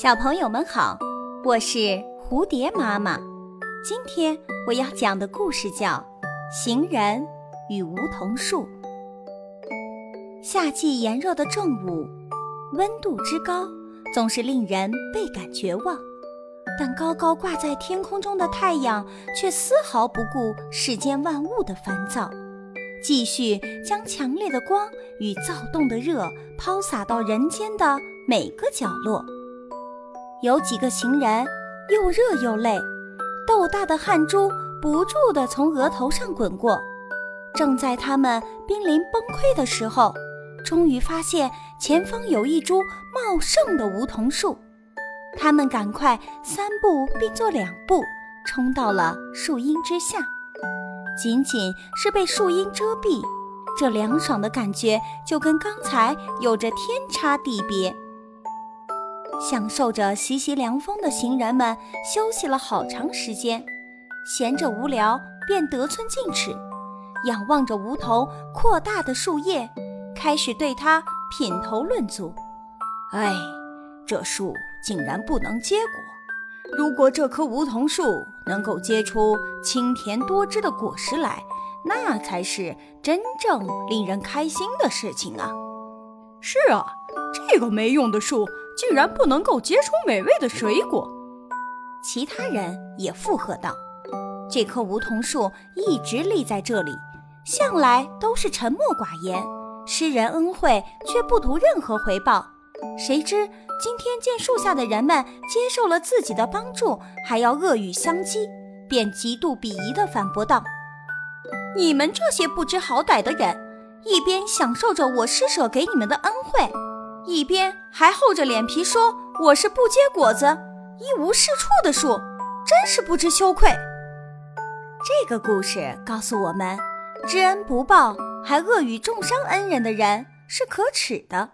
小朋友们好，我是蝴蝶妈妈。今天我要讲的故事叫《行人与梧桐树》。夏季炎热的正午，温度之高总是令人倍感绝望，但高高挂在天空中的太阳却丝毫不顾世间万物的烦躁，继续将强烈的光与躁动的热抛洒到人间的每个角落。有几个行人又热又累，豆大的汗珠不住地从额头上滚过。正在他们濒临崩溃的时候，终于发现前方有一株茂盛的梧桐树。他们赶快三步并作两步，冲到了树荫之下。仅仅是被树荫遮蔽，这凉爽的感觉就跟刚才有着天差地别。享受着习习凉风的行人们休息了好长时间，闲着无聊便得寸进尺，仰望着梧桐扩大的树叶，开始对它品头论足。哎，这树竟然不能结果！如果这棵梧桐树能够结出清甜多汁的果实来，那才是真正令人开心的事情啊！是啊，这个没用的树。竟然不能够结出美味的水果，其他人也附和道：“这棵梧桐树一直立在这里，向来都是沉默寡言，施人恩惠却不图任何回报。谁知今天见树下的人们接受了自己的帮助，还要恶语相讥，便极度鄙夷地反驳道：‘你们这些不知好歹的人，一边享受着我施舍给你们的恩惠。’”一边还厚着脸皮说我是不结果子、一无是处的树，真是不知羞愧。这个故事告诉我们，知恩不报还恶语重伤恩人的人是可耻的。